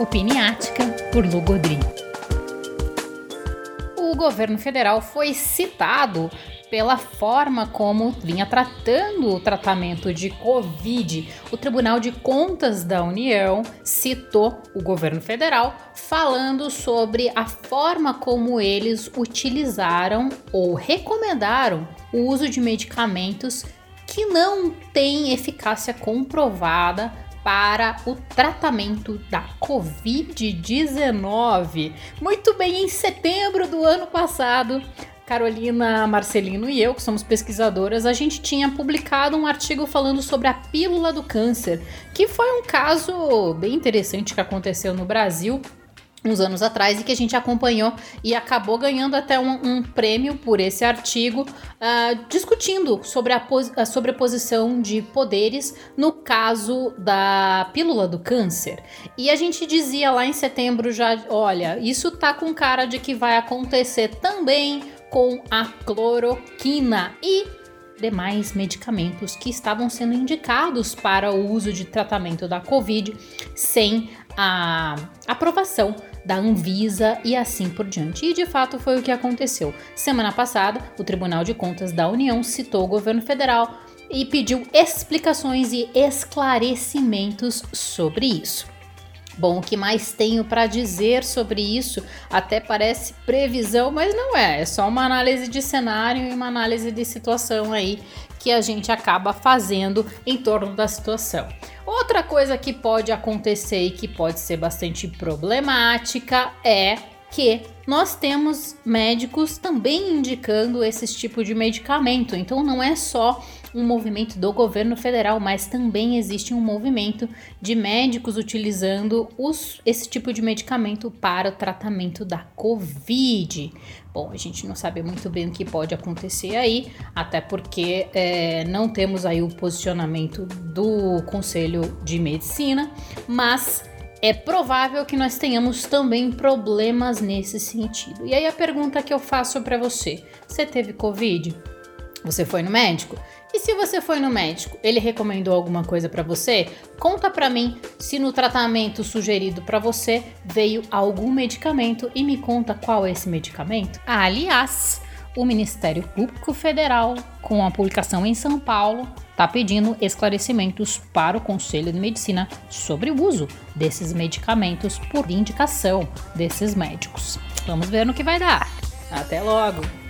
Opiniática por Lugodri. O governo federal foi citado pela forma como vinha tratando o tratamento de Covid. O Tribunal de Contas da União citou o governo federal falando sobre a forma como eles utilizaram ou recomendaram o uso de medicamentos que não têm eficácia comprovada para o tratamento da Covid-19. Muito bem, em setembro do ano passado, Carolina Marcelino e eu, que somos pesquisadoras, a gente tinha publicado um artigo falando sobre a pílula do câncer, que foi um caso bem interessante que aconteceu no Brasil uns anos atrás e que a gente acompanhou e acabou ganhando até um, um prêmio por esse artigo, uh, discutindo sobre a, a sobreposição de poderes no caso da pílula do câncer. E a gente dizia lá em setembro já, olha, isso tá com cara de que vai acontecer também com a cloroquina e demais medicamentos que estavam sendo indicados para o uso de tratamento da Covid sem a aprovação da Anvisa e assim por diante. E de fato foi o que aconteceu. Semana passada, o Tribunal de Contas da União citou o governo federal e pediu explicações e esclarecimentos sobre isso. Bom, o que mais tenho para dizer sobre isso? Até parece previsão, mas não é. É só uma análise de cenário e uma análise de situação aí que a gente acaba fazendo em torno da situação. Outra coisa que pode acontecer e que pode ser bastante problemática é que nós temos médicos também indicando esse tipo de medicamento. Então não é só um movimento do governo federal, mas também existe um movimento de médicos utilizando os, esse tipo de medicamento para o tratamento da Covid. Bom, a gente não sabe muito bem o que pode acontecer aí, até porque é, não temos aí o posicionamento do Conselho de Medicina, mas é provável que nós tenhamos também problemas nesse sentido. E aí a pergunta que eu faço para você: você teve Covid? Você foi no médico? E se você foi no médico, ele recomendou alguma coisa para você? Conta para mim se no tratamento sugerido para você veio algum medicamento e me conta qual é esse medicamento. Aliás, o Ministério Público Federal, com a publicação em São Paulo, está pedindo esclarecimentos para o Conselho de Medicina sobre o uso desses medicamentos por indicação desses médicos. Vamos ver no que vai dar. Até logo!